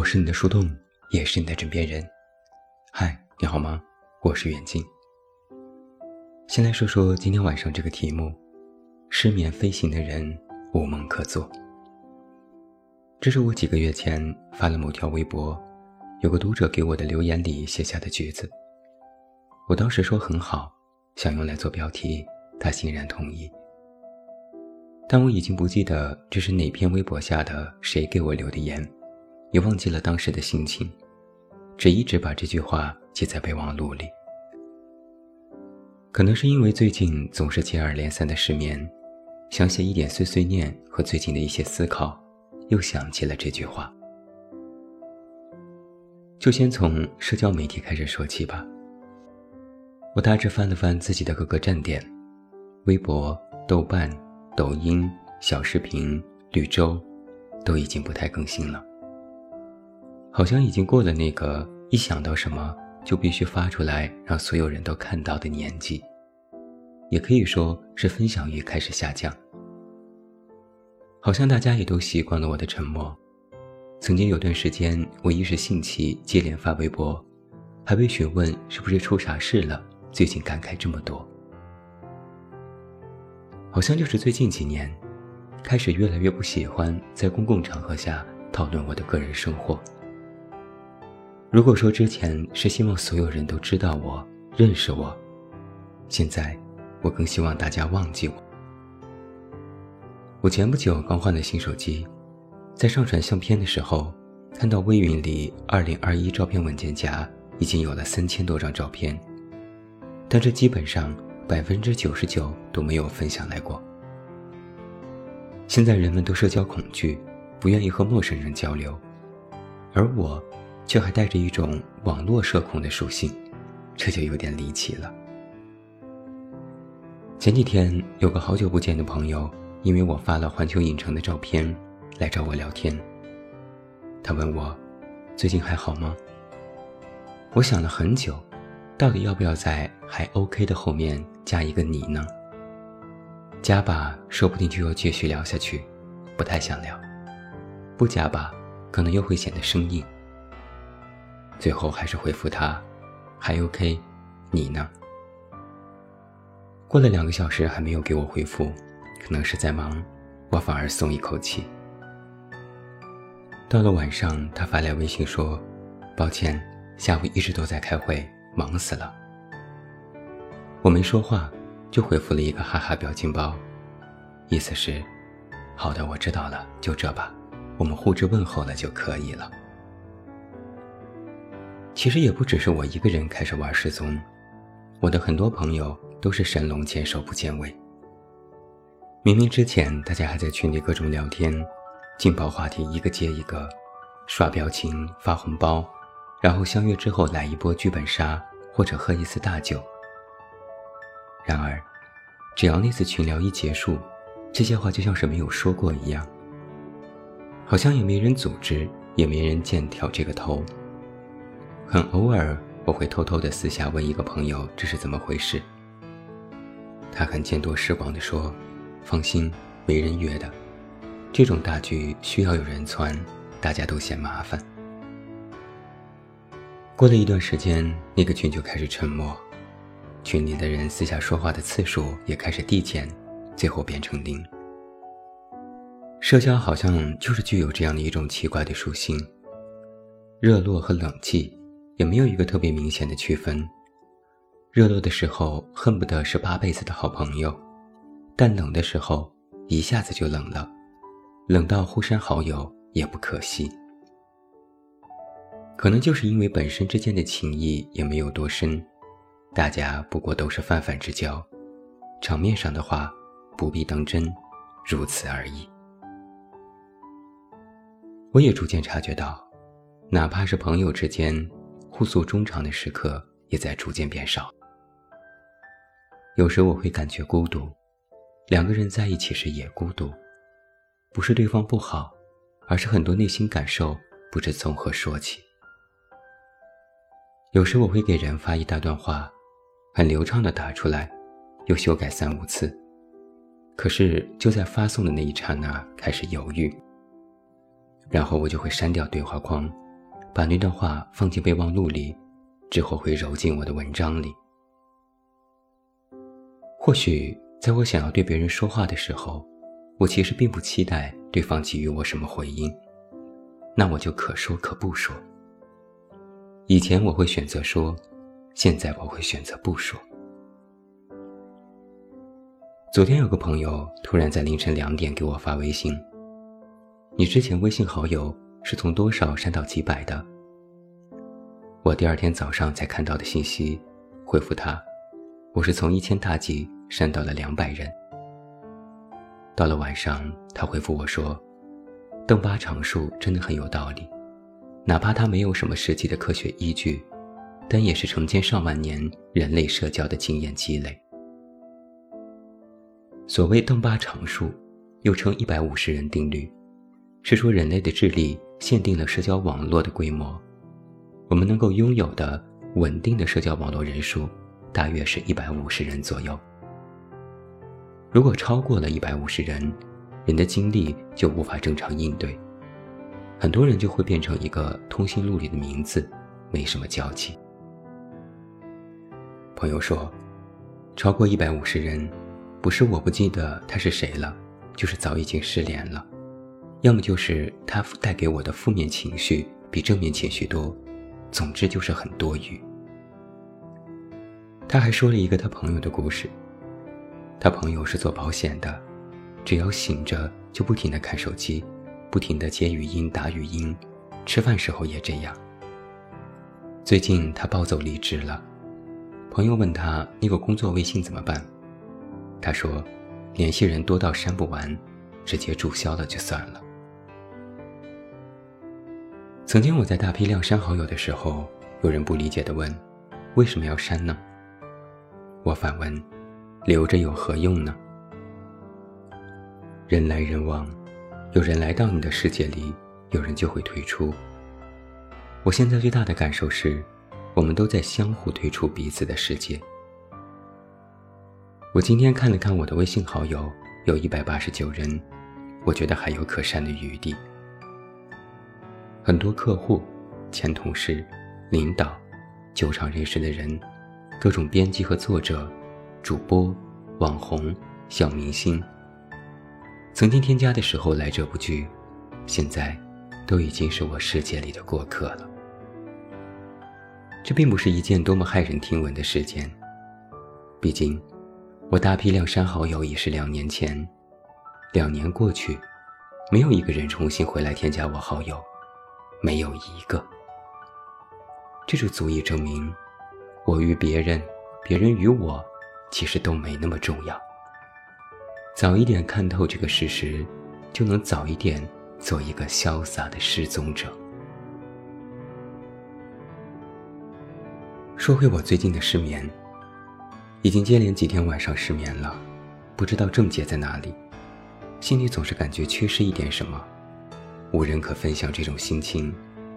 我是你的树洞，也是你的枕边人。嗨，你好吗？我是远近。先来说说今天晚上这个题目：失眠飞行的人无梦可做。这是我几个月前发了某条微博，有个读者给我的留言里写下的句子。我当时说很好，想用来做标题，他欣然同意。但我已经不记得这是哪篇微博下的谁给我留的言。也忘记了当时的心情，只一直把这句话记在备忘录里。可能是因为最近总是接二连三的失眠，想写一点碎碎念和最近的一些思考，又想起了这句话。就先从社交媒体开始说起吧。我大致翻了翻自己的各个站点，微博、豆瓣、抖音、小视频、绿洲，都已经不太更新了。好像已经过了那个一想到什么就必须发出来让所有人都看到的年纪，也可以说是分享欲开始下降。好像大家也都习惯了我的沉默。曾经有段时间，我一时兴起接连发微博，还被询问是不是出啥事了，最近感慨这么多。好像就是最近几年，开始越来越不喜欢在公共场合下讨论我的个人生活。如果说之前是希望所有人都知道我、认识我，现在我更希望大家忘记我。我前不久刚换了新手机，在上传相片的时候，看到微云里2021照片文件夹已经有了三千多张照片，但这基本上百分之九十九都没有分享来过。现在人们都社交恐惧，不愿意和陌生人交流，而我。却还带着一种网络社恐的属性，这就有点离奇了。前几天有个好久不见的朋友，因为我发了环球影城的照片，来找我聊天。他问我最近还好吗？我想了很久，到底要不要在还 OK 的后面加一个你呢？加吧，说不定就要继续聊下去，不太想聊；不加吧，可能又会显得生硬。最后还是回复他，还 OK，你呢？过了两个小时还没有给我回复，可能是在忙，我反而松一口气。到了晚上，他发来微信说：“抱歉，下午一直都在开会，忙死了。”我没说话，就回复了一个哈哈表情包，意思是：“好的，我知道了，就这吧，我们互致问候了就可以了。”其实也不只是我一个人开始玩失踪，我的很多朋友都是神龙见首不见尾。明明之前大家还在群里各种聊天，劲爆话题一个接一个，刷表情发红包，然后相约之后来一波剧本杀或者喝一次大酒。然而，只要那次群聊一结束，这些话就像是没有说过一样，好像也没人组织，也没人见挑这个头。很偶尔，我会偷偷的私下问一个朋友这是怎么回事。他很见多识广的说：“放心，没人约的，这种大局需要有人攒，大家都嫌麻烦。”过了一段时间，那个群就开始沉默，群里的人私下说话的次数也开始递减，最后变成零。社交好像就是具有这样的一种奇怪的属性，热络和冷寂。也没有一个特别明显的区分。热络的时候恨不得是八辈子的好朋友，但冷的时候一下子就冷了，冷到互删好友也不可惜。可能就是因为本身之间的情谊也没有多深，大家不过都是泛泛之交，场面上的话不必当真，如此而已。我也逐渐察觉到，哪怕是朋友之间。互诉衷肠的时刻也在逐渐变少。有时我会感觉孤独，两个人在一起时也孤独，不是对方不好，而是很多内心感受不知从何说起。有时我会给人发一大段话，很流畅的打出来，又修改三五次，可是就在发送的那一刹那开始犹豫，然后我就会删掉对话框，把那段话放进备忘录里，之后会揉进我的文章里。或许在我想要对别人说话的时候，我其实并不期待对方给予我什么回应，那我就可说可不说。以前我会选择说，现在我会选择不说。昨天有个朋友突然在凌晨两点给我发微信：“你之前微信好友是从多少删到几百的？”我第二天早上才看到的信息，回复他。我是从一千大几删到了两百人。到了晚上，他回复我说：“邓巴常数真的很有道理，哪怕它没有什么实际的科学依据，但也是成千上万年人类社交的经验积累。”所谓邓巴常数，又称一百五十人定律，是说人类的智力限定了社交网络的规模，我们能够拥有的稳定的社交网络人数。大约是一百五十人左右。如果超过了一百五十人，人的精力就无法正常应对，很多人就会变成一个通讯录里的名字，没什么交集。朋友说，超过一百五十人，不是我不记得他是谁了，就是早已经失联了，要么就是他带给我的负面情绪比正面情绪多，总之就是很多余。他还说了一个他朋友的故事。他朋友是做保险的，只要醒着就不停地看手机，不停地接语音打语音，吃饭时候也这样。最近他暴走离职了，朋友问他那个工作微信怎么办，他说，联系人多到删不完，直接注销了就算了。曾经我在大批量删好友的时候，有人不理解地问，为什么要删呢？我反问：“留着有何用呢？”人来人往，有人来到你的世界里，有人就会退出。我现在最大的感受是，我们都在相互退出彼此的世界。我今天看了看我的微信好友，有一百八十九人，我觉得还有可删的余地。很多客户、前同事、领导、酒场认识的人。各种编辑和作者、主播、网红、小明星，曾经添加的时候来者不拒，现在都已经是我世界里的过客了。这并不是一件多么骇人听闻的事件，毕竟我大批量删好友已是两年前，两年过去，没有一个人重新回来添加我好友，没有一个，这就足以证明。我与别人，别人与我，其实都没那么重要。早一点看透这个事实，就能早一点做一个潇洒的失踪者。说回我最近的失眠，已经接连几天晚上失眠了，不知道症结在哪里，心里总是感觉缺失一点什么，无人可分享这种心情，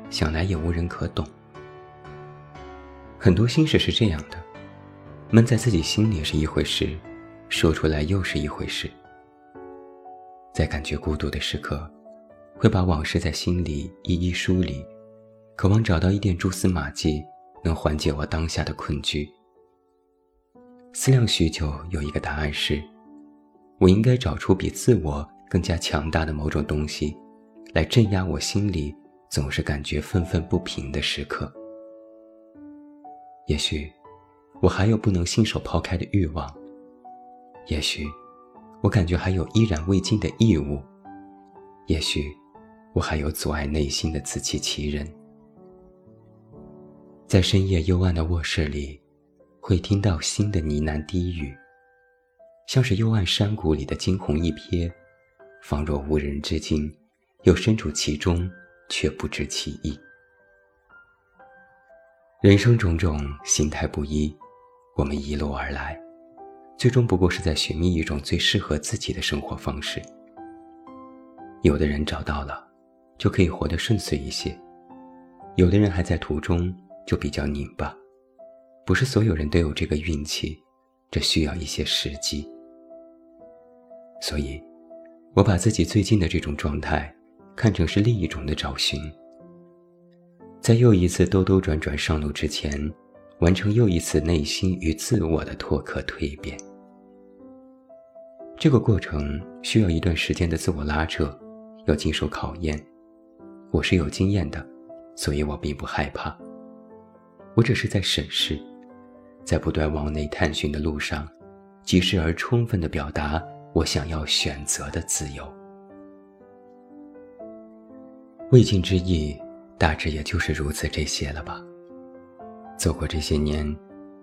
想来也无人可懂。很多心事是这样的，闷在自己心里是一回事，说出来又是一回事。在感觉孤独的时刻，会把往事在心里一一梳理，渴望找到一点蛛丝马迹，能缓解我当下的困局。思量许久，有一个答案是：我应该找出比自我更加强大的某种东西，来镇压我心里总是感觉愤愤不平的时刻。也许，我还有不能信手抛开的欲望；也许，我感觉还有依然未尽的义务；也许，我还有阻碍内心的自欺欺人。在深夜幽暗的卧室里，会听到心的呢喃低语，像是幽暗山谷里的惊鸿一瞥，仿若无人之境，又身处其中，却不知其意。人生种种，心态不一，我们一路而来，最终不过是在寻觅一种最适合自己的生活方式。有的人找到了，就可以活得顺遂一些；有的人还在途中，就比较拧巴。不是所有人都有这个运气，这需要一些时机。所以，我把自己最近的这种状态，看成是另一种的找寻。在又一次兜兜转转上路之前，完成又一次内心与自我的脱壳蜕变。这个过程需要一段时间的自我拉扯，要经受考验。我是有经验的，所以我并不害怕。我只是在审视，在不断往内探寻的路上，及时而充分地表达我想要选择的自由。未尽之意，大致也就是如此这些了吧。走过这些年，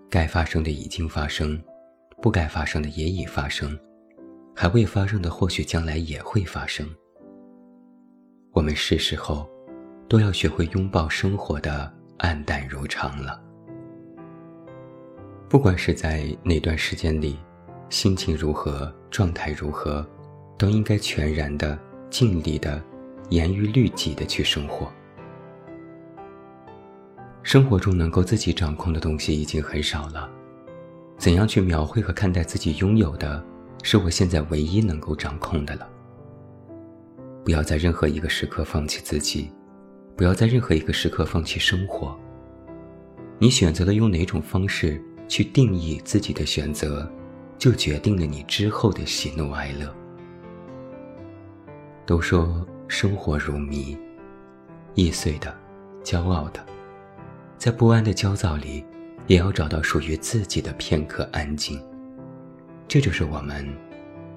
该发生的已经发生，不该发生的也已发生，还未发生的或许将来也会发生。我们是时候，都要学会拥抱生活的暗淡如常了。不管是在哪段时间里，心情如何，状态如何，都应该全然的、尽力的、严于律己的去生活。生活中能够自己掌控的东西已经很少了，怎样去描绘和看待自己拥有的，是我现在唯一能够掌控的了。不要在任何一个时刻放弃自己，不要在任何一个时刻放弃生活。你选择了用哪种方式去定义自己的选择，就决定了你之后的喜怒哀乐。都说生活如谜，易碎的，骄傲的，在不安的焦躁里，也要找到属于自己的片刻安静。这就是我们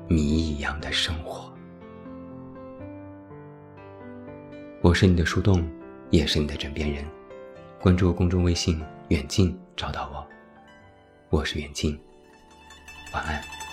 谜一样的生活。我是你的树洞，也是你的枕边人。关注公众微信“远近”，找到我。我是远近，晚安。